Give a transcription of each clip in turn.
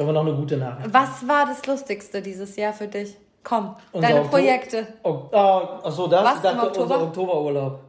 Sollen wir noch eine gute Nachricht? Was war das Lustigste dieses Jahr für dich? Komm, Unser deine Oktober- Projekte. Ok ah, achso, das? Was ich dachte, im Oktober? unser Oktoberurlaub.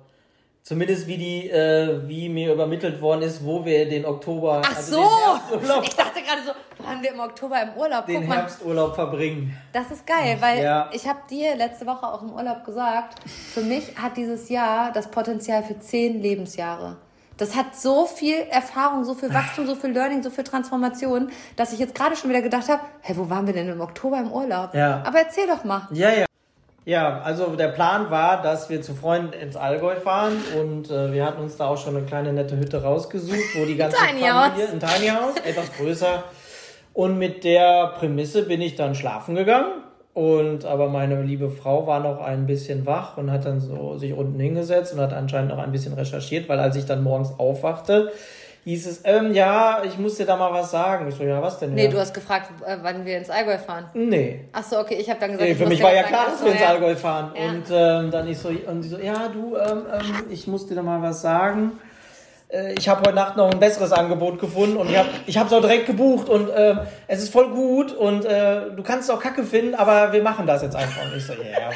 Zumindest wie die, äh, wie mir übermittelt worden ist, wo wir den Oktober, Ach also so! Ich dachte gerade so, waren wir im Oktober im Urlaub? den Guck mal, Herbsturlaub verbringen. das ist geil, weil Ja. ich habe dir letzte Woche auch im Urlaub gesagt, für mich hat dieses Jahr das Potenzial für zehn Lebensjahre. Das hat so viel Erfahrung, so viel Wachstum, so viel Learning, so viel Transformation, dass ich jetzt gerade schon wieder gedacht habe, hey, wo waren wir denn im Oktober im Urlaub? Ja. Aber erzähl doch mal. Ja, ja. Ja, also der Plan war, dass wir zu Freunden ins Allgäu fahren und äh, wir hatten uns da auch schon eine kleine nette Hütte rausgesucht, wo die ganze Tiny Familie, House. ein Tiny House, etwas größer. Und mit der Prämisse bin ich dann schlafen gegangen. Und aber meine liebe Frau war noch ein bisschen wach und hat dann so sich unten hingesetzt und hat anscheinend noch ein bisschen recherchiert, weil als ich dann morgens aufwachte, hieß es, ähm, ja, ich muss dir da mal was sagen. Ich so, ja, was denn? Nee, ja? du hast gefragt, äh, wann wir ins Allgäu fahren. Nee. Ach so, okay, ich habe dann gesagt, Nee, ich für muss mich war ja klar, dass wir ins. Allgäu fahren. Ja. Und ähm, dann ich so, und sie so, ja, du, ähm, ähm, ich muss dir da mal was sagen. Äh, Ich habe heute Nacht noch ein besseres Angebot gefunden und ich habe ich es auch direkt gebucht und ähm, es ist voll gut und äh, du kannst es auch kacke finden, aber wir machen das jetzt einfach. Und ich so, ja,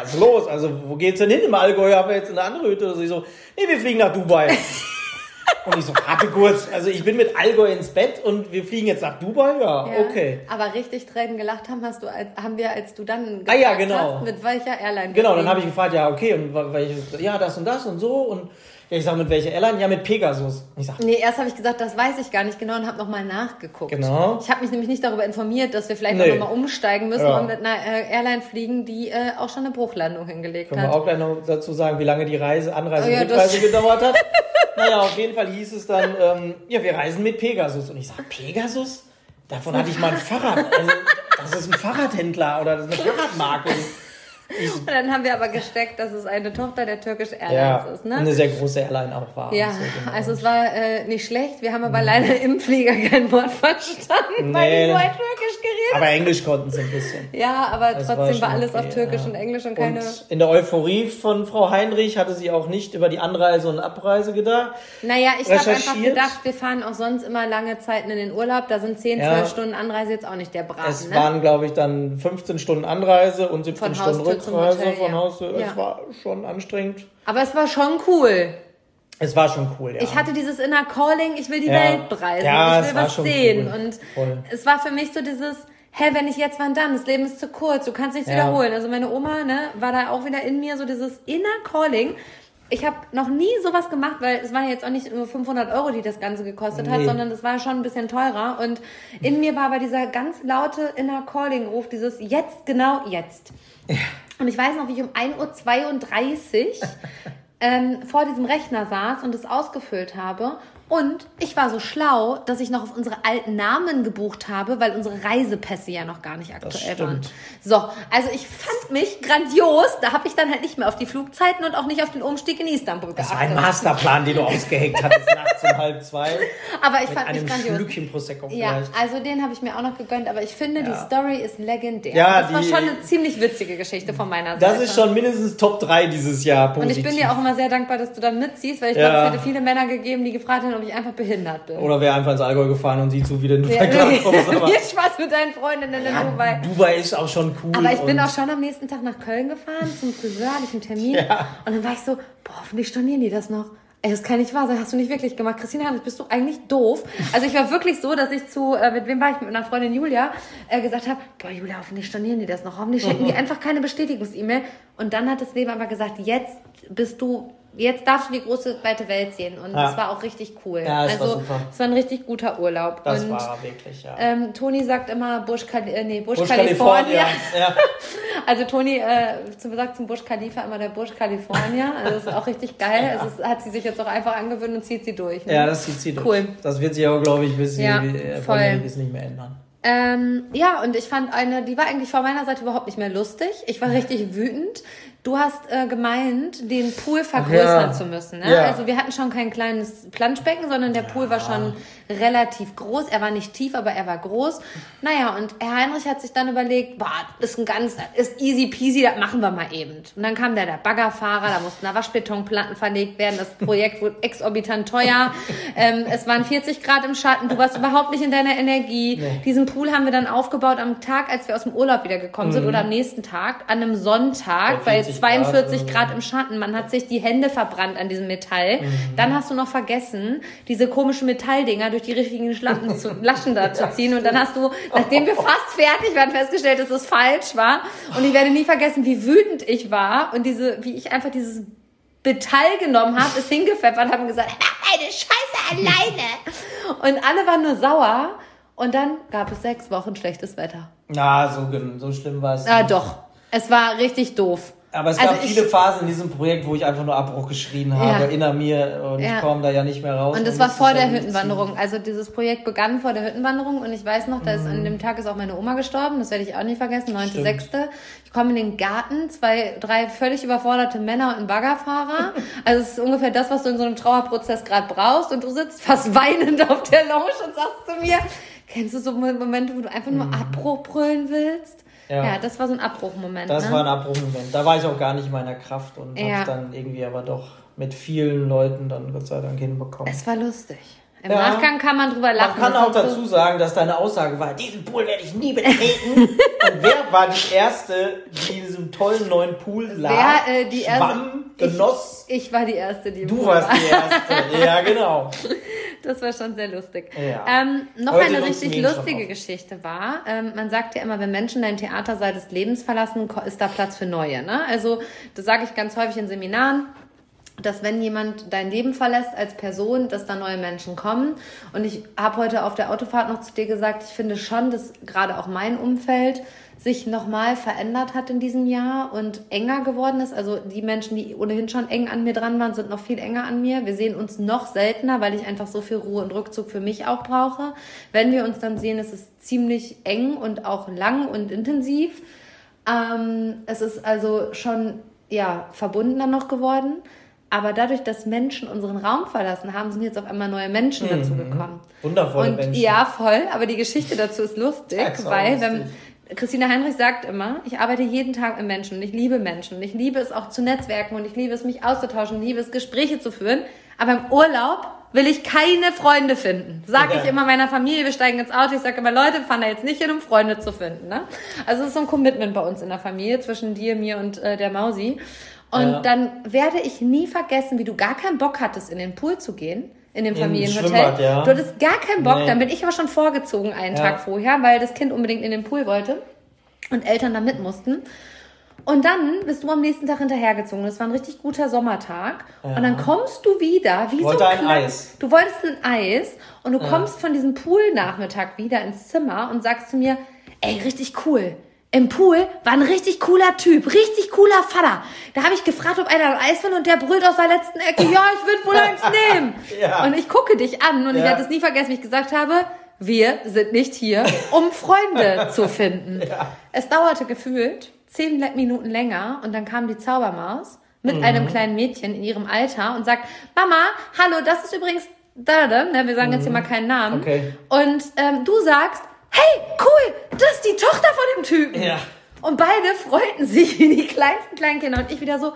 was ist los? Also, wo geht's denn hin im Allgäu? Haben wir jetzt eine andere Hütte? Und sie so, nee, wir fliegen nach Dubai. Und ich so, warte kurz, also ich bin mit Allgäu ins Bett und wir fliegen jetzt nach Dubai? Ja, Ja, okay. Aber richtig Tränen gelacht haben, hast du, als, haben wir, als du dann Ah ja, gefragt genau. hast, mit welcher Airline Genau, dann habe ich gefragt, ja, okay, und welches, ja, das und das und so. Und ja, ich sage, mit welcher Airline? Ja, mit Pegasus. Ich sage, Nee, erst habe ich gesagt, das weiß ich gar nicht genau und habe nochmal nachgeguckt. Genau. Ich habe mich nämlich nicht darüber informiert, dass wir vielleicht Nee. nochmal umsteigen müssen Ja. und mit einer äh, Airline fliegen, die äh, auch schon eine Bruchlandung hingelegt können wir hat. auch gleich noch dazu sagen, wie lange die Reise, Anreise Oh ja, und Rückreise gedauert hat. naja, auf jeden Fall hieß es dann, ähm, ja, wir reisen mit Pegasus. Und ich sage, Pegasus? Davon hatte ich mal ein Fahrrad. Also, das ist ein Fahrradhändler oder das ist eine Fahrradmarke. Und dann haben wir aber gesteckt, dass es eine Tochter der Turkish Airlines Ja, ist. Ne? eine sehr große Airline auch war. Ja, so, genau. also es war äh, nicht schlecht. Wir haben aber leider im Flieger kein Wort verstanden, weil Nee. die nur Türkisch geredet Aber Englisch konnten sie ein bisschen. Ja, aber Das war trotzdem war, schon alles okay, auf Türkisch ja. und Englisch und keine. Und in der Euphorie von Frau Heinrich hatte sie auch nicht über die Anreise und Abreise gedacht. naja, ich habe einfach gedacht, wir fahren auch sonst immer lange Zeiten in den Urlaub. Da sind 10, Ja. 12 Stunden Anreise jetzt auch nicht der Braten. Es ne? waren, glaube ich, dann 15 Stunden Anreise und 17 Von Stunden Haustür zum Rückreise Hotel, von ja. Ja. Es war schon anstrengend. aber es war schon cool. Es war schon cool, ja. Ich hatte dieses Inner Calling, ich will die Ja. Welt bereisen, Ja, ich will was sehen. cool. Und Voll. es war für mich so dieses, hä, wenn ich jetzt, wann dann? Das Leben ist zu kurz, du kannst nichts Ja. wiederholen. Also meine Oma, ne, war da auch wieder in mir so dieses Inner Calling. Ich habe noch nie sowas gemacht, weil es waren jetzt auch nicht nur 500 Euro, die das Ganze gekostet hat, Nee. sondern es war schon ein bisschen teurer. Und in mir war aber dieser ganz laute Inner Calling-Ruf, dieses jetzt, genau jetzt. Und ich weiß noch, wie ich um 1.32 Uhr ähm, vor diesem Rechner saß und es ausgefüllt habe. Und ich war so schlau, dass ich noch auf unsere alten Namen gebucht habe, weil unsere Reisepässe ja noch gar nicht aktuell stimmt. waren. So, also ich fand mich grandios. Da habe ich dann halt nicht mehr auf die Flugzeiten und auch nicht auf den Umstieg in Istanbul das war ein geachtet. Masterplan, den du ausgeheckt hattest nachts um halb zwei. Aber ich Mit fand mich einem grandios. Schlückchen Prosecco Ja, vielleicht. also den habe ich mir auch noch gegönnt, aber ich finde, die Ja. Story ist legendär. Ja, das war die- schon eine ziemlich witzige Geschichte von meiner Seite. Das ist schon mindestens Top 3 dieses Jahr Und positiv. ich bin dir auch immer sehr dankbar, dass du dann mitziehst, weil ich Ja. glaube, es hätte viele Männer gegeben, die gefragt hätten, ob ich einfach behindert bin. Oder wäre einfach ins Allgäu gefahren und sieh zu, wie du Ja, klarkommst. Aber Viel Spaß mit deinen Freundinnen in Dubai. Dubai ist auch schon cool. Aber ich bin auch schon am nächsten Tag nach Köln gefahren zum Friseur, hatte ich einen Termin. Ja. Und dann war ich so, boah, hoffentlich stornieren die das noch. Ey, das kann nicht wahr sein. Hast du nicht wirklich gemacht? Christina, Hannes, bist du eigentlich doof? Also ich war wirklich so, dass ich zu, äh, mit wem war ich? Mit meiner Freundin Julia, äh, gesagt habe, boah, Julia, hoffentlich stornieren die das noch. Hoffentlich schicken die einfach keine Bestätigungs-E-Mail. Und dann hat das Leben aber gesagt, jetzt bist du, jetzt darfst du die große, weite Welt sehen. Und Ja. das war auch richtig cool. Ja, war also es war ein richtig guter Urlaub. das Und war wirklich, ja. ähm, Toni sagt immer Khali äh, nee, California. Ja. Also Toni äh, zum, sagt zum Burj Khalifa immer der Burj California. Also das ist auch richtig geil. Also das hat sie sich jetzt auch einfach angewöhnt und zieht sie durch. Ne? ja, das zieht sie durch. Cool. Das wird sich auch, glaube ich, bis Ja, sie äh, voll. nicht mehr ändern. Ähm, ja, und ich fand eine, die war eigentlich von meiner Seite überhaupt nicht mehr lustig. Ich war richtig wütend. Du hast äh, gemeint, den Pool vergrößern Ja. zu müssen. Ne? Ja. Also wir hatten schon kein kleines Planschbecken, sondern der Pool war schon relativ groß. Er war nicht tief, aber er war groß. Naja, und Herr Heinrich hat sich dann überlegt, boah, das ist ein ganz, ist easy peasy, das machen wir mal eben. Und dann kam da der Baggerfahrer, da mussten da Waschbetonplatten verlegt werden. Das Projekt wurde exorbitant teuer. ähm, es waren 40 Grad im Schatten, du warst überhaupt nicht in deiner Energie. Diesen Pool haben wir dann aufgebaut am Tag, als wir aus dem Urlaub wiedergekommen sind oder am nächsten Tag, an einem Sonntag, Bei bei 40 42 Grad, Grad, im Schatten. Man hat sich die Hände verbrannt an diesem Metall. Dann hast du noch vergessen, diese komischen Metalldinger durch die richtigen Schlappen zu, Laschen da zu ziehen. Und dann hast du, nachdem wir fast fertig waren, festgestellt, dass es falsch war. Und ich werde nie vergessen, wie wütend ich war und diese, wie ich einfach dieses Metall genommen habe, es hingepfeffert habe und gesagt, mach deine Scheiße alleine. Und alle waren nur sauer. Und dann gab es sechs Wochen schlechtes Wetter. Na, so, so schlimm war es. Ah, doch. Es war richtig doof. Aber es Also gab viele Phasen in diesem Projekt, wo ich einfach nur Abbruch geschrien habe, Ja. inner mir und Ja. ich komme da ja nicht mehr raus. Und das Man war vor der Hüttenwanderung. Also dieses Projekt begann vor der Hüttenwanderung und ich weiß noch, dass an dem Tag ist auch meine Oma gestorben. Das werde ich auch nicht vergessen. 9.6. Ich komme in den Garten, zwei, drei völlig überforderte Männer und ein Baggerfahrer. Also es ist ungefähr das, was du in so einem Trauerprozess gerade brauchst. Und du sitzt fast weinend auf der Lounge und sagst zu mir, kennst du so Momente, wo du einfach nur Abbruch brüllen willst? Ja. Ja, das war so ein Abbruchmoment. Das ne? war ein Abbruchmoment. Da war ich auch gar nicht in meiner Kraft und Ja. habe dann irgendwie aber doch mit vielen Leuten dann Gott sei Dank hinbekommen. es war lustig. Im Ja. Nachgang kann man drüber Man lachen. kann das auch dazu sagen, dass deine Aussage war, diesen Pool werde ich nie betreten. und wer war die Erste, die in diesem tollen neuen Pool lag, Wer, äh, die erste- schwamm, genoss? Ich, ich war die Erste, die im du Pool warst war. die Erste. ja, genau. Das war schon sehr lustig. Ja. Ähm, noch Heute eine richtig lustige. Geschichte war, ähm, man sagt ja immer, wenn Menschen dein Theatersaal des Lebens verlassen, ist da Platz für neue. Ne? Also das sage ich ganz häufig in Seminaren, dass wenn jemand dein Leben verlässt als Person, dass da neue Menschen kommen. Und ich habe heute auf der Autofahrt noch zu dir gesagt, ich finde schon, dass gerade auch mein Umfeld sich nochmal verändert hat in diesem Jahr und enger geworden ist. Also die Menschen, die ohnehin schon eng an mir dran waren, sind noch viel enger an mir. Wir sehen uns noch seltener, weil ich einfach so viel Ruhe und Rückzug für mich auch brauche. Wenn wir uns dann sehen, ist es ziemlich eng und auch lang und intensiv. Ähm, es ist also schon ja, verbundener noch geworden. Aber dadurch, dass Menschen unseren Raum verlassen haben, sind jetzt auf einmal neue Menschen dazu gekommen. Wundervolle Und Menschen. ja, voll, aber die Geschichte dazu ist lustig, Ja, weil lustig. wenn Christina Heinrich sagt immer, ich arbeite jeden Tag mit Menschen und ich liebe Menschen ich liebe es auch zu netzwerken und ich liebe es, mich auszutauschen, liebe es, Gespräche zu führen. Aber im Urlaub will ich keine Freunde finden. Sag Ja. ich immer meiner Familie, wir steigen ins Auto, ich sage immer, Leute, fahren da jetzt nicht hin, um Freunde zu finden. Ne? Also es ist so ein Commitment bei uns in der Familie zwischen dir, mir und äh, der Mausi. Und Ja. dann werde ich nie vergessen, wie du gar keinen Bock hattest, in den Pool zu gehen. In dem Familienhotel. Ja. Du hattest gar keinen Bock, Nee. dann bin ich aber schon vorgezogen einen Ja. Tag vorher, weil das Kind unbedingt in den Pool wollte und Eltern da mit mussten. Und dann bist du am nächsten Tag hinterhergezogen. Das war ein richtig guter Sommertag. Und dann kommst du wieder, wie Wollte so ein klein- Eis. Du wolltest ein Eis und du kommst von diesem Poolnachmittag wieder ins Zimmer und sagst zu mir, ey, richtig cool. Im Pool war ein richtig cooler Typ, richtig cooler Vater. Da habe ich gefragt, ob einer ein Eis will und der brüllt aus der letzten Ecke, ja, ich würde wohl eins nehmen. Ja. Und ich gucke dich an und ich Ja. werde es nie vergessen, wie ich gesagt habe, wir sind nicht hier, um Freunde zu finden. Es dauerte gefühlt zehn Minuten länger und dann kam die Zaubermaus mit Mhm. einem kleinen Mädchen in ihrem Alter und sagt, Mama, hallo, das ist übrigens da, da, ne, wir sagen jetzt hier mal keinen Namen. Mhm. Okay. Und ähm, du sagst, hey, cool, das ist die Tochter von dem Typen. Ja. Und beide freuten sich wie die kleinsten Kleinkinder und ich wieder so,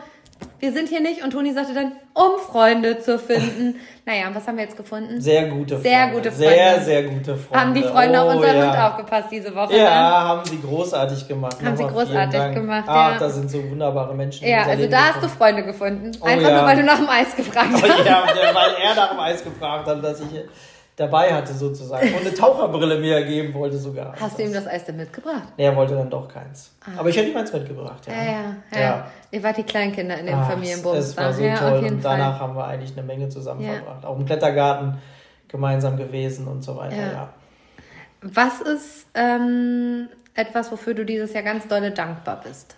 wir sind hier nicht. Und Toni sagte dann, um Freunde zu finden. naja, und was haben wir jetzt gefunden? Sehr gute Freunde. Sehr gute Sehr, Freunde. sehr gute Freunde. Haben die Freunde auf Oh, unseren ja. Hund aufgepasst diese Woche? ne? Ja, haben sie großartig gemacht. Haben sie großartig gemacht, Ach, ja. das sind so wunderbare Menschen. Ja, also da hast du. Freunde gefunden. Oh Einfach ja. nur, weil du nach dem Eis gefragt hast. Oh, ja, weil er nach dem Eis gefragt hat, dass ich dabei hatte sozusagen. Und eine Taucherbrille mir geben wollte sogar. Hast du ihm das Eis denn mitgebracht? Nee, er wollte dann doch keins. Aber ich hätte ihm eins mitgebracht, ja. Ja, ja, ja. Ja. Ihr wart die Kleinkinder in dem Ah, Familienbums. Es war so ja, toll. Und Fall. danach haben wir eigentlich eine Menge zusammen verbracht. Auch im Klettergarten gemeinsam gewesen und so weiter, Ja. ja. Was ist ähm, etwas, wofür du dieses Jahr ganz dolle dankbar bist?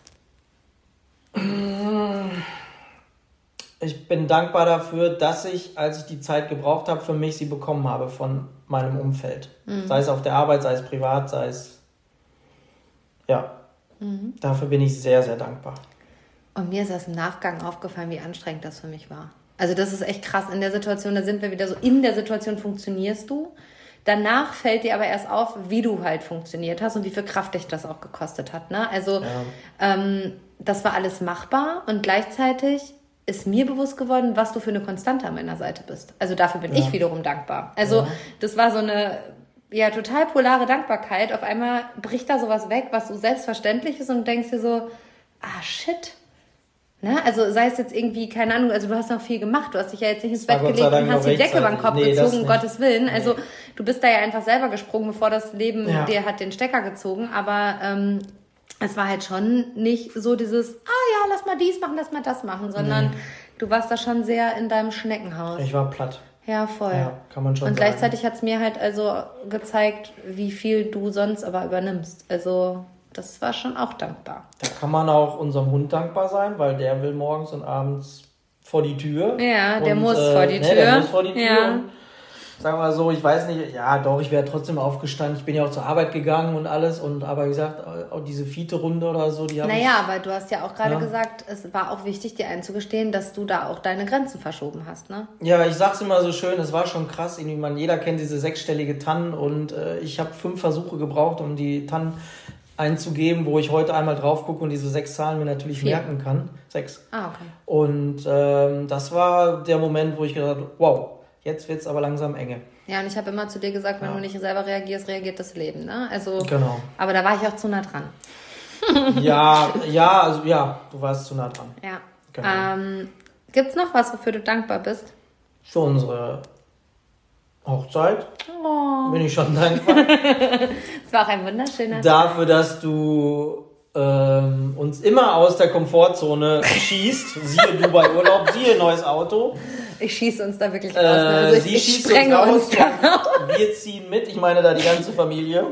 Ich bin dankbar dafür, dass ich, als ich die Zeit gebraucht habe, für mich sie bekommen habe von meinem Umfeld. Mhm. Sei es auf der Arbeit, sei es privat, sei es. Ja. Mhm. Dafür bin ich sehr, sehr dankbar. Und mir ist das im Nachgang aufgefallen, wie anstrengend das für mich war. Also das ist echt krass. In der Situation, da sind wir wieder so, in der Situation funktionierst du. Danach fällt dir aber erst auf, wie du halt funktioniert hast und wie viel Kraft dich das auch gekostet hat. Ne? Also ja. ähm, das war alles machbar und gleichzeitig ist mir bewusst geworden, was du für eine Konstante an meiner Seite bist. Also dafür bin ja. ich wiederum dankbar. Also ja. das war so eine ja total polare Dankbarkeit. Auf einmal bricht da sowas weg, was so selbstverständlich ist und denkst dir so, ah shit, Ne? Also sei es jetzt irgendwie, keine Ahnung, also du hast noch viel gemacht, du hast dich ja jetzt nicht ins Bett gelegt und hast die Decke über den Kopf nee, gezogen, um Gottes Willen. Also nee. du bist da ja einfach selber gesprungen, bevor das Leben ja. dir hat den Stecker gezogen. Aber ähm, es war halt schon nicht so dieses, ah ja, lass mal dies machen, lass mal das machen, sondern nee. du warst da schon sehr in deinem Schneckenhaus. Ich war platt. Ja, voll. Ja, kann man schon Und sagen. gleichzeitig hat es mir halt also gezeigt, wie viel du sonst aber übernimmst. Also das war schon auch dankbar. Da kann man auch unserem Hund dankbar sein, weil der will morgens und abends vor die Tür. Ja, der und, muss äh, vor die Tür. Ne, der muss vor die Tür. Ja. Sagen wir mal so, ich weiß nicht, ja doch, ich wäre trotzdem aufgestanden. Ich bin ja auch zur Arbeit gegangen und alles. Und aber wie gesagt, auch diese Fiete-Runde oder so, die habe Naja, ich, aber du hast ja auch gerade ja. gesagt, es war auch wichtig, dir einzugestehen, dass du da auch deine Grenzen verschoben hast, ne? Ja, ich sag's immer so schön, es war schon krass. Irgendwie, man, jeder kennt diese sechsstellige Tannen und äh, ich habe fünf Versuche gebraucht, um die Tannen einzugeben, wo ich heute einmal drauf gucke und diese sechs Zahlen mir natürlich Vier. merken kann. Sechs. Ah, okay. Und ähm, das war der Moment, wo ich gedacht habe, wow, jetzt wird es aber langsam enge. Ja, und ich habe immer zu dir gesagt, wenn ja. du nicht selber reagierst, reagiert das Leben. Ne? Also, genau. Aber da war ich auch zu nah dran. ja, ja, also ja, du warst zu nah dran. Ja. Genau. Ähm, Gibt es noch was, wofür du dankbar bist? Für unsere Hochzeit. Oh. Bin ich schon dankbar. Es war auch ein wunderschöner Dafür, dass du ähm, uns immer aus der Komfortzone schießt. siehe Dubai Urlaub, siehe neues Auto. Ich schieße uns da wirklich raus. Ne? Also äh, sie ich schießt uns raus. Uns wir ziehen mit. Ich meine da die ganze Familie.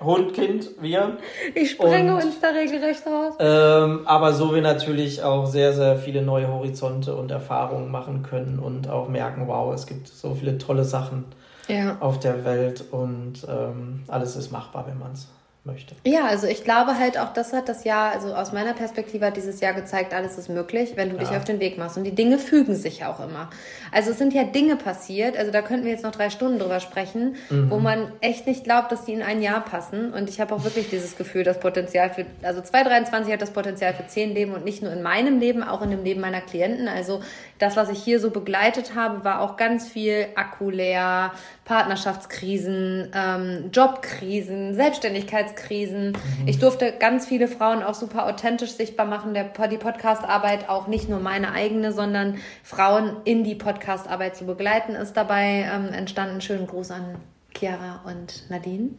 Hund, Kind, wir. Ich sprenge und, uns da regelrecht raus. Ähm, aber so wir natürlich auch sehr, sehr viele neue Horizonte und Erfahrungen machen können und auch merken, wow, es gibt so viele tolle Sachen ja. auf der Welt und ähm, alles ist machbar, wenn man es möchte. Ja, also ich glaube halt auch, das hat das Jahr, also aus meiner Perspektive hat dieses Jahr gezeigt, alles ist möglich, wenn du ja. dich auf den Weg machst. Und die Dinge fügen sich ja auch immer. Also es sind ja Dinge passiert, also da könnten wir jetzt noch drei Stunden drüber sprechen, mhm. wo man echt nicht glaubt, dass die in ein Jahr passen. Und ich habe auch wirklich dieses Gefühl, das Potenzial für, also 2023 hat das Potenzial für zehn Leben und nicht nur in meinem Leben, auch in dem Leben meiner Klienten. Also das, was ich hier so begleitet habe, war auch ganz viel Akku leer, Partnerschaftskrisen, ähm, Jobkrisen, Selbstständigkeitskrisen. Mhm. Ich durfte ganz viele Frauen auch super authentisch sichtbar machen. Der, die Podcastarbeit auch nicht nur meine eigene, sondern Frauen in die Podcastarbeit zu begleiten, ist dabei ähm, entstanden. Schönen Gruß an Chiara und Nadine.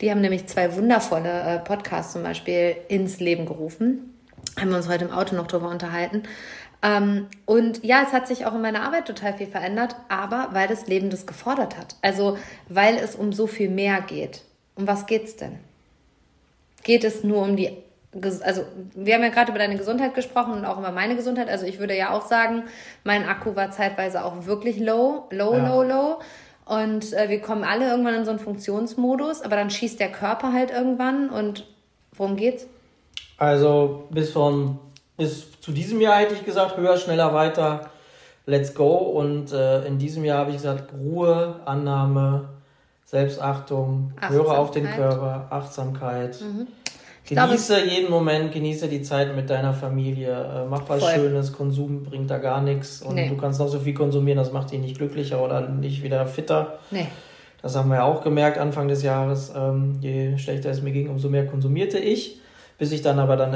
Die haben nämlich zwei wundervolle äh, Podcasts zum Beispiel ins Leben gerufen. Haben wir uns heute im Auto noch drüber unterhalten. Ähm, und ja, es hat sich auch in meiner Arbeit total viel verändert, aber weil das Leben das gefordert hat. Also weil es um so viel mehr geht. Um was geht's denn? Geht es nur um die, also wir haben ja gerade über deine Gesundheit gesprochen und auch über meine Gesundheit. Also ich würde ja auch sagen, mein Akku war zeitweise auch wirklich low, low, ja. low, low. Und äh, wir kommen alle irgendwann in so einen Funktionsmodus, aber dann schießt der Körper halt irgendwann. Und worum geht's? Also bis von bis zu diesem Jahr hätte ich gesagt, höher, schneller, weiter, let's go. Und äh, in diesem Jahr habe ich gesagt, Ruhe, Annahme, Selbstachtung, höre auf den Körper, Achtsamkeit. Mhm. Genieße glaube, jeden Moment, genieße die Zeit mit deiner Familie, äh, mach was voll. Schönes, Konsum bringt da gar nichts und nee. du kannst noch so viel konsumieren, das macht dich nicht glücklicher oder nicht wieder fitter. Nee. Das haben wir ja auch gemerkt Anfang des Jahres. Ähm, je schlechter es mir ging, umso mehr konsumierte ich bis ich dann aber dann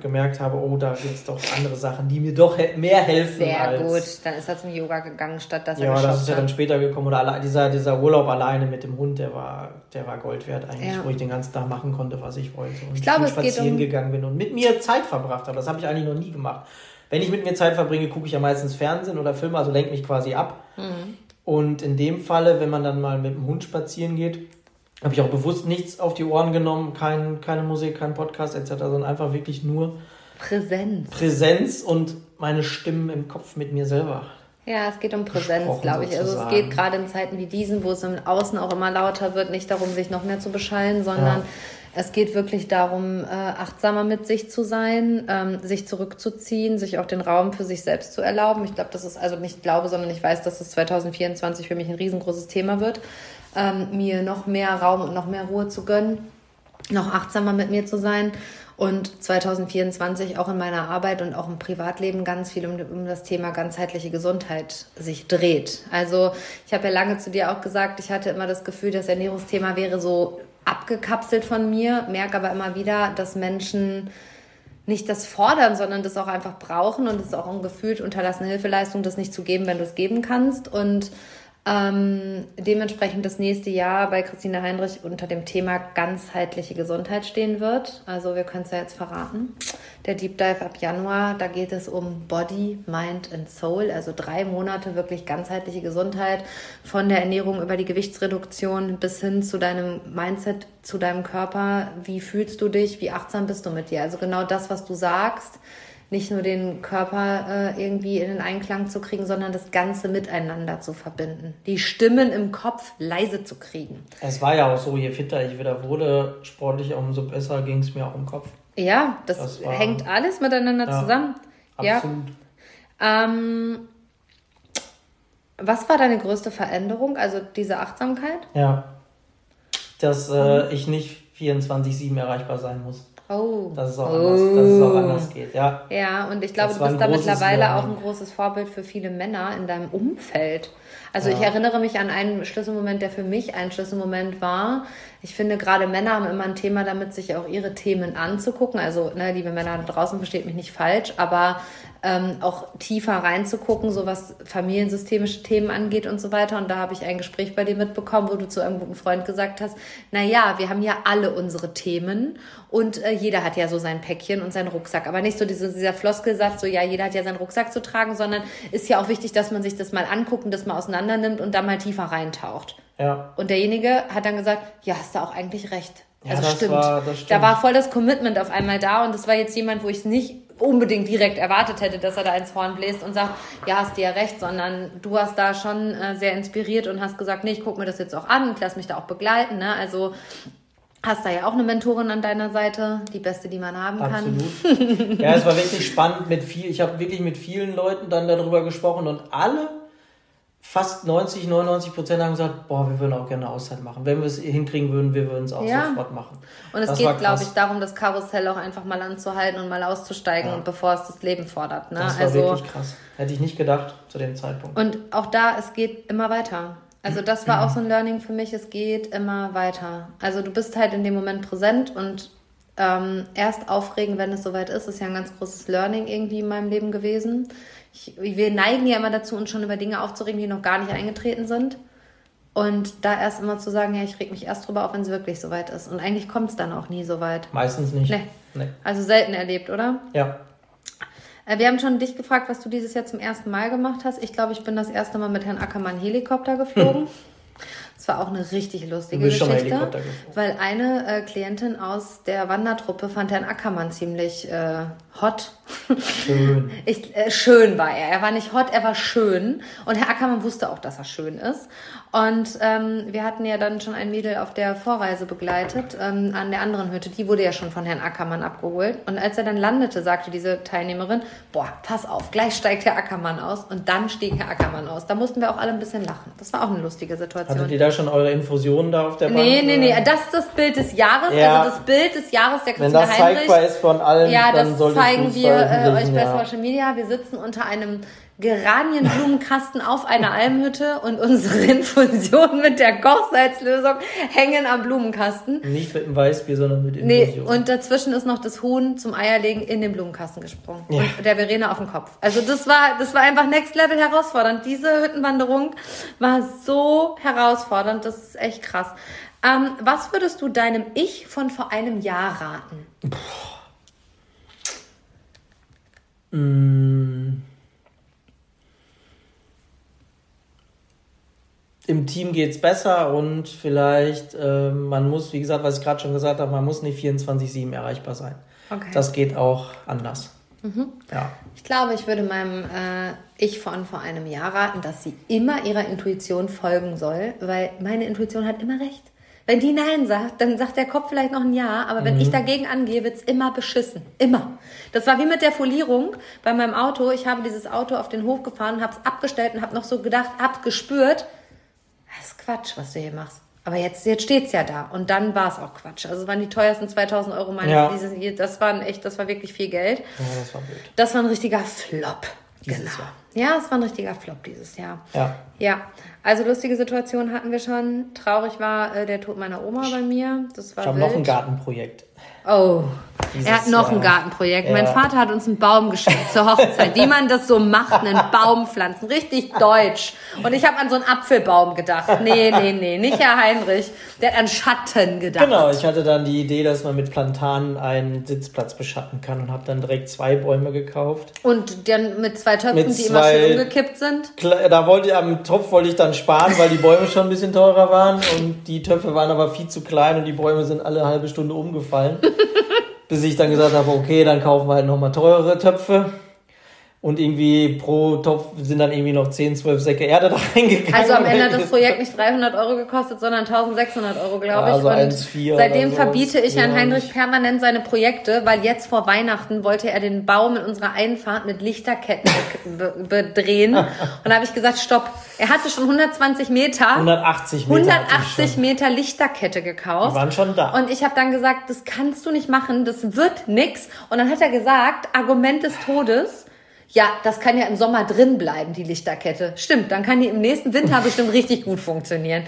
gemerkt habe, oh, da gibt es doch andere Sachen, die mir doch mehr helfen. Sehr als, gut, dann ist er zum Yoga gegangen, statt dass er Ja, das ist ja dann später gekommen. Oder dieser, dieser Urlaub alleine mit dem Hund, der war, der war Gold wert eigentlich, ja. wo ich den ganzen Tag machen konnte, was ich wollte. Und ich glaube, spazieren um gegangen bin und mit mir Zeit verbracht habe. Das habe ich eigentlich noch nie gemacht. Wenn ich mit mir Zeit verbringe, gucke ich ja meistens Fernsehen oder Filme, also lenke mich quasi ab. Mhm. Und in dem Falle, wenn man dann mal mit dem Hund spazieren geht, habe ich auch bewusst nichts auf die Ohren genommen, kein, keine Musik, kein Podcast etc., sondern einfach wirklich nur Präsenz. Präsenz und meine Stimmen im Kopf mit mir selber. Ja, es geht um Präsenz, glaube ich. Also es geht gerade in Zeiten wie diesen, wo es im Außen auch immer lauter wird, nicht darum, sich noch mehr zu beschallen, sondern ja. Es geht wirklich darum, äh, achtsamer mit sich zu sein, ähm, sich zurückzuziehen, sich auch den Raum für sich selbst zu erlauben. Ich glaube, das ist also nicht glaube, sondern ich weiß, dass es 2024 für mich ein riesengroßes Thema wird, ähm, mir noch mehr Raum und noch mehr Ruhe zu gönnen, noch achtsamer mit mir zu sein und 2024 auch in meiner Arbeit und auch im Privatleben ganz viel um, um das Thema ganzheitliche Gesundheit sich dreht. Also ich habe ja lange zu dir auch gesagt, ich hatte immer das Gefühl, das Ernährungsthema wäre so abgekapselt von mir, merke aber immer wieder, dass Menschen nicht das fordern, sondern das auch einfach brauchen und es ist auch ein gefühlt unterlassene Hilfeleistung, das nicht zu geben, wenn du es geben kannst. Und ähm, dementsprechend das nächste Jahr bei Christine Heinrich unter dem Thema ganzheitliche Gesundheit stehen wird. Also wir können es ja jetzt verraten. Der Deep Dive ab Januar, da geht es um Body, Mind and Soul, also drei Monate wirklich ganzheitliche Gesundheit von der Ernährung über die Gewichtsreduktion bis hin zu deinem Mindset, zu deinem Körper. Wie fühlst du dich? Wie achtsam bist du mit dir? Also genau das, was du sagst nicht nur den Körper äh, irgendwie in den Einklang zu kriegen, sondern das Ganze miteinander zu verbinden. Die Stimmen im Kopf leise zu kriegen. Es war ja auch so, je fitter ich wieder wurde, sportlich, umso besser ging es mir auch im Kopf. Ja, das, das war, hängt alles miteinander ja, zusammen. Absolut. Ja. Ähm, was war deine größte Veränderung? Also diese Achtsamkeit? Ja. Dass äh, ich nicht 24-7 erreichbar sein muss. Oh. Dass es auch, oh. anders, dass es auch anders geht, ja. Ja, und ich glaube, du bist da mittlerweile Jahr. auch ein großes Vorbild für viele Männer in deinem Umfeld. Also ja. ich erinnere mich an einen Schlüsselmoment, der für mich ein Schlüsselmoment war. Ich finde, gerade Männer haben immer ein Thema damit, sich auch ihre Themen anzugucken. Also, ne, liebe Männer da draußen, versteht mich nicht falsch, aber ähm, auch tiefer reinzugucken, so was familiensystemische Themen angeht und so weiter. Und da habe ich ein Gespräch bei dir mitbekommen, wo du zu einem guten Freund gesagt hast, na ja, wir haben ja alle unsere Themen und äh, jeder hat ja so sein Päckchen und seinen Rucksack. Aber nicht so diese, dieser Floskelsatz, so ja, jeder hat ja seinen Rucksack zu tragen, sondern ist ja auch wichtig, dass man sich das mal anguckt und das mal auseinander nimmt und da mal tiefer reintaucht. Ja. Und derjenige hat dann gesagt, ja, hast du auch eigentlich recht. Ja, also stimmt. War, stimmt. Da war voll das Commitment auf einmal da und das war jetzt jemand, wo ich es nicht unbedingt direkt erwartet hätte, dass er da ins Horn bläst und sagt, ja, hast du ja recht, sondern du hast da schon äh, sehr inspiriert und hast gesagt, nee, ich gucke mir das jetzt auch an und lass mich da auch begleiten. Ne? Also hast da ja auch eine Mentorin an deiner Seite, die beste, die man haben kann. Absolut. ja, es war wirklich spannend mit viel, ich habe wirklich mit vielen Leuten dann darüber gesprochen und alle fast 90, 99 Prozent haben gesagt, boah, wir würden auch gerne eine Auszeit machen. Wenn wir es hinkriegen würden, wir würden es auch ja. sofort machen. Und es das geht, glaube ich, darum, das Karussell auch einfach mal anzuhalten und mal auszusteigen, ja. bevor es das Leben fordert. Ne? Das war also, wirklich krass. Hätte ich nicht gedacht zu dem Zeitpunkt. Und auch da, es geht immer weiter. Also das war auch so ein Learning für mich, es geht immer weiter. Also du bist halt in dem Moment präsent und ähm, erst aufregen, wenn es soweit ist, ist ja ein ganz großes Learning irgendwie in meinem Leben gewesen. Ich, wir neigen ja immer dazu, uns schon über Dinge aufzuregen, die noch gar nicht eingetreten sind. Und da erst immer zu sagen, ja, ich reg mich erst drüber auf, wenn es wirklich soweit ist. Und eigentlich kommt es dann auch nie so weit. Meistens nicht. Nee. nee. Also selten erlebt, oder? Ja. Äh, wir haben schon dich gefragt, was du dieses Jahr zum ersten Mal gemacht hast. Ich glaube, ich bin das erste Mal mit Herrn Ackermann Helikopter geflogen. Hm. Es war auch eine richtig lustige Geschichte, weil eine äh, Klientin aus der Wandertruppe fand Herrn Ackermann ziemlich äh, hot. Schön. Ich, äh, schön war er. Er war nicht hot, er war schön. Und Herr Ackermann wusste auch, dass er schön ist. Und ähm, wir hatten ja dann schon ein Mädel auf der Vorreise begleitet, ähm, an der anderen Hütte. Die wurde ja schon von Herrn Ackermann abgeholt. Und als er dann landete, sagte diese Teilnehmerin, boah, pass auf, gleich steigt Herr Ackermann aus. Und dann stieg Herr Ackermann aus. Da mussten wir auch alle ein bisschen lachen. Das war auch eine lustige Situation. Hattet ihr da schon eure Infusionen da auf der Bank? Nee, nee, nee. Das ist das Bild des Jahres. Ja. Also das Bild des Jahres der Christina Wenn das Heinrich. zeigbar ist von allen, ja, dann solltest zeigen wir äh, euch bei ja. Social Media. Wir sitzen unter einem Geranienblumenkasten auf einer Almhütte und unsere Infusion mit der Kochsalzlösung hängen am Blumenkasten. Nicht mit dem Weißbier, sondern mit Infusion. Nee, und dazwischen ist noch das Huhn zum Eierlegen in den Blumenkasten gesprungen. Ja. Und der Verena auf den Kopf. Also das war, das war einfach next level herausfordernd. Diese Hüttenwanderung war so herausfordernd. Das ist echt krass. Ähm, was würdest du deinem Ich von vor einem Jahr raten? Puh. Mm. Im Team geht es besser und vielleicht, äh, man muss, wie gesagt, was ich gerade schon gesagt habe, man muss nicht 24-7 erreichbar sein. Okay. Das geht auch anders. Ja. Ich glaube, ich würde meinem äh, Ich von vor einem Jahr raten, dass sie immer ihrer Intuition folgen soll, weil meine Intuition hat immer recht. Wenn die Nein sagt, dann sagt der Kopf vielleicht noch ein Ja, aber wenn ich dagegen angehe, wird's immer beschissen. Immer. Das war wie mit der Folierung bei meinem Auto. Ich habe dieses Auto auf den Hof gefahren, habe es abgestellt und habe noch so gedacht, habe gespürt, das ist Quatsch, was du hier machst. Aber jetzt, jetzt steht's ja da. Und dann war es auch Quatsch. Also es waren die teuersten 2000 Euro meines Ja. dieses, das waren echt, das war wirklich viel Geld. ja, das war blöd. Das war ein richtiger Flop. Dieses genau. Jahr. Ja, es war ein richtiger Flop dieses Jahr. Ja. Ja, also lustige Situation hatten wir schon. Traurig war äh, der Tod meiner Oma bei mir. Das war Ich habe noch ein Gartenprojekt. Oh, Dieses er hat noch ein Jahr. Gartenprojekt. Mein Ja. Vater hat uns einen Baum geschenkt zur Hochzeit, wie man das so macht, einen Baum pflanzen. Richtig deutsch. Und ich habe an so einen Apfelbaum gedacht. Nee, nee, nee, nicht Herr Heinrich. Der hat an Schatten gedacht. Genau, ich hatte dann die Idee, dass man mit Plantanen einen Sitzplatz beschatten kann und habe dann direkt zwei Bäume gekauft. Und dann mit zwei Töpfen, Mit die immer schön umgekippt sind. Da wollte ich, am Topf wollte ich dann sparen, weil die Bäume schon ein bisschen teurer waren und die Töpfe waren aber viel zu klein und die Bäume sind alle halbe Stunde umgefallen. Bis ich dann gesagt habe, okay, dann kaufen wir halt nochmal teurere Töpfe. Und irgendwie pro Topf sind dann irgendwie noch 10, 12 Säcke Erde da reingegangen. Also am Ende hat das Projekt nicht 300 Euro gekostet, sondern 1600 Euro, glaube ich. Also Und 1,4 seitdem so. verbiete ich Herrn Ja, Heinrich permanent seine Projekte, weil jetzt vor Weihnachten wollte er den Baum in unserer Einfahrt mit Lichterketten be be bedrehen. Und da habe ich gesagt, stopp. Er hatte schon 120 Meter, 180 Meter. hatte ich 180 schon. Meter Lichterkette gekauft. Die waren schon da. Und ich habe dann gesagt, das kannst du nicht machen, das wird nix. Und dann hat er gesagt, Argument des Todes, ja, das kann ja im Sommer drin bleiben, die Lichterkette. Stimmt, dann kann die im nächsten Winter bestimmt richtig gut funktionieren.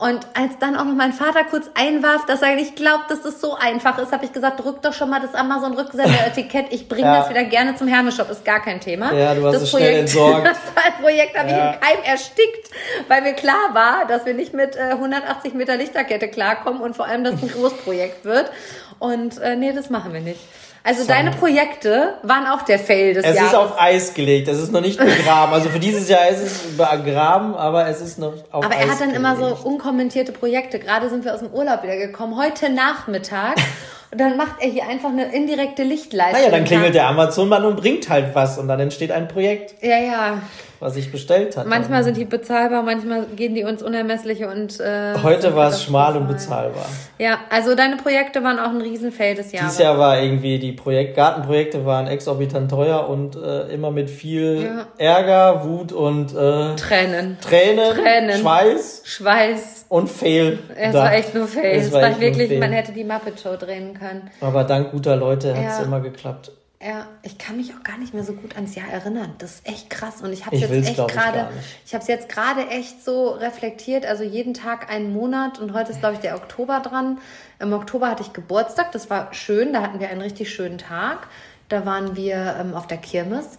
Und als dann auch noch mein Vater kurz einwarf, dass er nicht glaubt, dass das so einfach ist, habe ich gesagt, drück doch schon mal das Amazon-Rücksender-Etikett. Ich bringe Ja. das wieder gerne zum Hermeshop, ist gar kein Thema. Ja, du hast das es schnell entsorgt. Das Projekt habe ich Ja. im Keim erstickt, weil mir klar war, dass wir nicht mit äh, 180 Meter Lichterkette klarkommen und vor allem, dass es ein Großprojekt wird. Und äh, nee, das machen wir nicht. Also deine Projekte waren auch der Fail des Es Jahres. ist auf Eis gelegt, es ist noch nicht begraben. Also für dieses Jahr ist es begraben, aber es ist noch auf aber Eis er hat dann immer so gelegt. unkommentierte Projekte. Gerade sind wir aus dem Urlaub wieder gekommen, heute Nachmittag. und dann macht er hier einfach eine indirekte Lichtleistung. Naja, dann klingelt der Amazon-Mann und bringt halt was und dann entsteht ein Projekt, Ja, ja. Was ich bestellt hatte. Manchmal sind die bezahlbar, manchmal gehen die uns unermessliche und äh, Heute war es schmal und bezahlbar. Ja, also deine Projekte waren auch ein Riesenfail des Jahres. Dieses Jahr war irgendwie, die Projekt Gartenprojekte waren exorbitant teuer und äh, immer mit viel Ja. Ärger, Wut und äh, Tränen. Tränen, Tränen. Schweiß Schweiß. und Fehl. Es war echt nur Fail. Es Es war war, wirklich, Fail. man hätte die Muppet Show drehen können. Aber dank guter Leute hat es Ja. immer geklappt. Ja, ich kann mich auch gar nicht mehr so gut ans Jahr erinnern. Das ist echt krass und ich habe Ich jetzt echt ich, gerade, nicht. ich habe es jetzt gerade echt so reflektiert. Also jeden Tag einen Monat und heute ist glaube ich der Oktober dran. Im Oktober hatte ich Geburtstag, das war schön. Da hatten wir einen richtig schönen Tag. Da waren wir ähm, auf der Kirmes.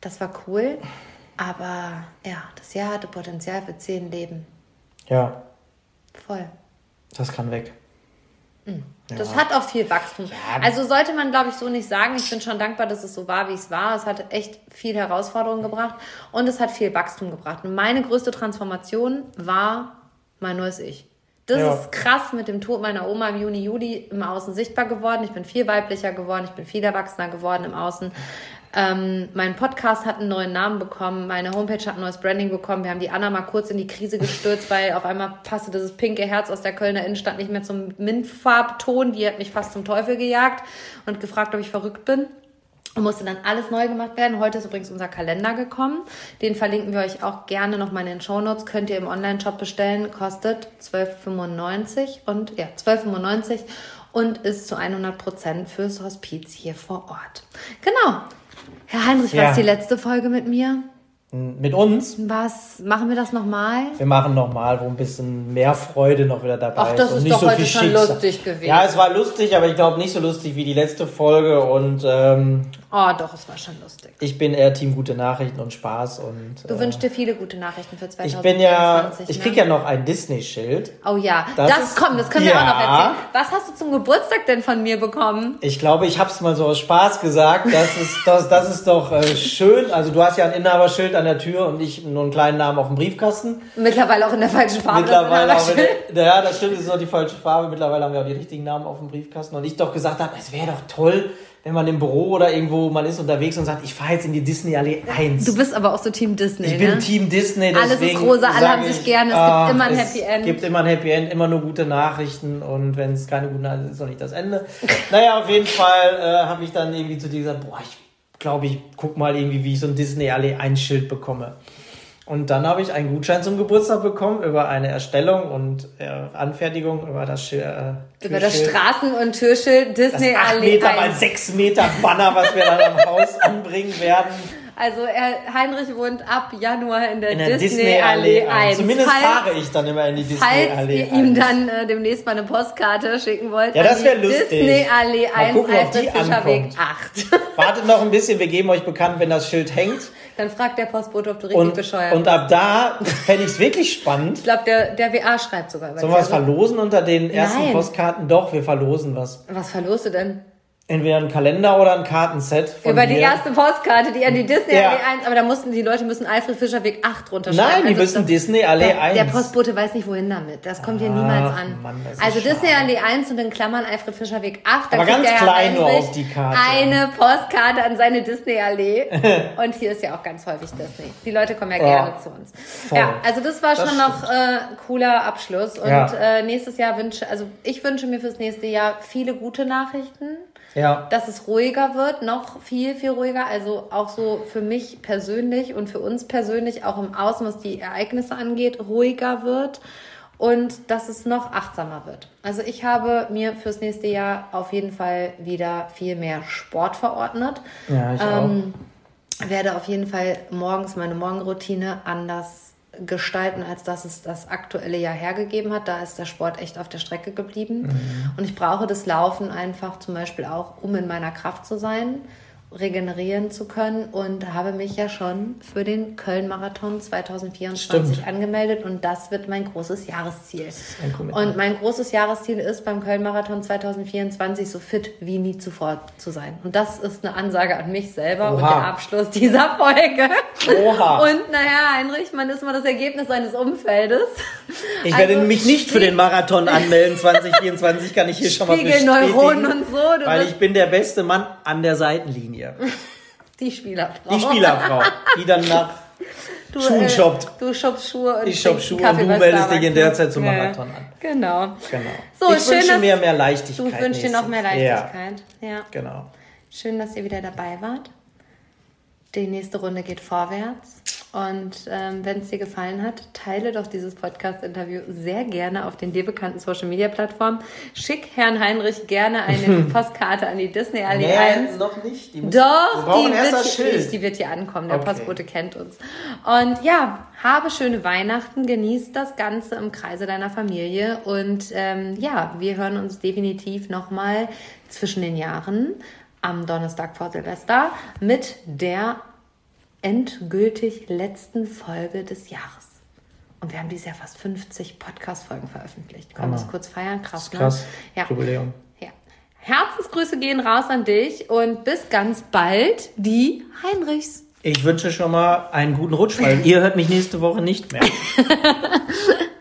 Das war cool. Aber ja, das Jahr hatte Potenzial für zehn Leben. Ja, Voll. das kann weg. Das hat auch viel Wachstum. Also sollte man, glaube ich, so nicht sagen. Ich bin schon dankbar, dass es so war, wie es war. Es hat echt viel Herausforderungen gebracht und es hat viel Wachstum gebracht. Und meine größte Transformation war mein neues Ich. Das Ja. ist krass mit dem Tod meiner Oma im Juni, Juli im Außen sichtbar geworden. Ich bin viel weiblicher geworden, ich bin viel erwachsener geworden im Außen. Ähm, mein Podcast hat einen neuen Namen bekommen, meine Homepage hat ein neues Branding bekommen. Wir haben die Anna mal kurz in die Krise gestürzt, weil auf einmal passte dieses pinke Herz aus der Kölner Innenstadt nicht mehr zum Mintfarbton. Die hat mich fast zum Teufel gejagt und gefragt, ob ich verrückt bin. Und musste dann alles neu gemacht werden. Heute ist übrigens unser Kalender gekommen. Den verlinken wir euch auch gerne nochmal in den Shownotes. Könnt ihr im Online-Shop bestellen. Kostet 12,95 und ja, 12,95 und ist zu 100 Prozent fürs Hospiz hier vor Ort. Genau. Herr Heinrich, war Ja. es die letzte Folge mit mir? Mit uns, Was, machen wir das nochmal? wir machen nochmal, wo ein bisschen mehr Freude noch wieder dabei Ach, das und ist nicht doch so heute viel schon Schicksal. lustig gewesen. Ja, es war lustig, aber ich glaube nicht so lustig wie die letzte Folge und ähm, Oh, doch, es war schon lustig. ich bin eher Team gute Nachrichten und Spaß und Du äh, wünschst dir viele gute Nachrichten für 2024. ich bin ja, ich ne? krieg ja noch ein Disney-Schild. Oh ja, Das das, ist- kommt, das können wir Ja. auch noch erzählen. Was hast du zum Geburtstag denn von mir bekommen? Ich glaube, ich habe es mal so aus Spaß gesagt. Das ist, das, das ist doch äh, schön. Also du hast ja ein Inhaberschild an der Tür und ich nur einen kleinen Namen auf dem Briefkasten. Mittlerweile auch in der falschen Farbe. Mittlerweile auch in der, ja, das stimmt, das ist auch die falsche Farbe. Mittlerweile haben wir auch die richtigen Namen auf dem Briefkasten. Und ich doch gesagt habe, es wäre doch toll, wenn man im Büro oder irgendwo man ist unterwegs und sagt, ich fahre jetzt in die Disney Allee 1. Du bist aber auch so Team Disney. Ich bin ne? Team Disney. Alles ist rosa, alle haben sich gerne, es gibt immer ein Happy End. Es gibt immer ein Happy End, immer nur gute Nachrichten und wenn es keine guten Nachrichten sind, ist auch nicht das Ende. naja, auf jeden Fall äh, habe ich dann irgendwie zu dir gesagt, boah, ich glaube, ich guck mal irgendwie, wie ich so ein Disney Allee 1 Schild bekomme. Und dann habe ich einen Gutschein zum Geburtstag bekommen über eine Erstellung und äh, Anfertigung über das Schild. Äh, über das Straßen- und Türschild Disney das 8 Allee. Meter mal 6 Meter Banner, was wir dann am Haus anbringen werden. Also er, Heinrich wohnt ab Januar in der, In der Disney, Disney Allee Allee 1. 1. Zumindest falls, fahre ich dann immer in die Disney falls Allee ihr ihm 1. dann äh, demnächst mal eine Postkarte schicken wollt, Ja, das die wär lustig. Disney Allee Mal 1, gucken, ob die Fischerweg ankommt. 8. Wartet noch ein bisschen, wir geben euch bekannt, wenn das Schild hängt. Dann fragt der Postbote, ob du richtig Und, bescheuert und ab da fände ich es wirklich spannend. Ich glaube, der, der WA schreibt sogar. Sollen wir was verlosen unter den ersten Nein. Postkarten? Doch, wir verlosen was. Was verlost du denn? Entweder ein Kalender oder ein Kartenset. Von Über die mir. erste Postkarte, die an die Disney Ja. Allee 1, aber da mussten die Leute müssen Alfred Fischer Weg 8 runterschreiben. Nein, die Also müssen Disney Allee der, 1. Der Postbote weiß nicht, wohin damit. Das kommt hier Ach, niemals an. Mann, also Disney schade. Allee 1 und in Klammern Alfred Fischer Weg 8. Da Aber ganz klein nur auf die Karte. Eine Postkarte an seine Disney Allee. und hier ist ja auch ganz häufig Disney. Die Leute kommen ja Ja. gerne zu uns. Voll. Ja, also das war Das schon noch äh, cooler Abschluss. Und Ja. äh, nächstes Jahr wünsche, also ich wünsche mir fürs nächste Jahr viele gute Nachrichten Ja. dass es ruhiger wird, noch viel, viel ruhiger. Also auch so für mich persönlich und für uns persönlich, auch im Außen, was die Ereignisse angeht, ruhiger wird und dass es noch achtsamer wird. Also ich habe mir fürs nächste Jahr auf jeden Fall wieder viel mehr Sport verordnet. Ja, ich Ähm, werde auf jeden Fall morgens meine Morgenroutine anders gestalten, als dass es das aktuelle Jahr hergegeben hat. Da ist der Sport echt auf der Strecke geblieben. Und ich brauche das Laufen einfach zum Beispiel auch, um in meiner Kraft zu sein, regenerieren zu können und habe mich ja schon für den Köln-Marathon 2024 Stimmt. angemeldet und das wird mein großes Jahresziel. Und mein großes Jahresziel ist beim Köln-Marathon 2024 so fit wie nie zuvor zu sein. Und das ist eine Ansage an mich selber und Oha. der Abschluss dieser Folge. Oha. Und naja, Heinrich, man ist immer das Ergebnis seines Umfeldes. Ich werde Also, mich nicht für den Marathon anmelden 2024, kann ich hier schon mal Spiegelneuronen bestätigen. und so. Weil ich bin der beste Mann an der Seitenlinie. die Spielerfrau. Die Spielerfrau, die dann nach du, Schuhen äh, shoppt. Du shoppst Schuhe und Ich shop trinkst Schuhe und du meldest dich in der ne? Zeit zum Ja, Marathon an. Genau. Genau. So, ich schön, wünsche mir mehr Leichtigkeit. Du wünschst dir noch mehr. Leichtigkeit. Ja. Genau. Schön, dass ihr wieder dabei wart. Die nächste Runde geht vorwärts. Und ähm, wenn es dir gefallen hat, teile doch dieses Podcast-Interview sehr gerne auf den dir bekannten Social-Media-Plattformen. Schick Herrn Heinrich gerne eine Postkarte an die Disney Allee 1. noch nicht. Die Doch, die wird, hier, die wird hier ankommen. Der Okay. Postbote kennt uns. Und ja, habe schöne Weihnachten, genieß das Ganze im Kreise deiner Familie. Und ähm, ja, wir hören uns definitiv nochmal zwischen den Jahren am Donnerstag vor Silvester mit der endgültig letzten Folge des Jahres. Und wir haben dieses Jahr fast 50 Podcast-Folgen veröffentlicht. Können wir das kurz feiern? Krass, Das ist krass. ne? Ja. Jubiläum. Ja. Herzensgrüße gehen raus an dich und bis ganz bald, die Heinrichs. Ich wünsche schon mal einen guten Rutsch, weil ihr hört mich nächste Woche nicht mehr.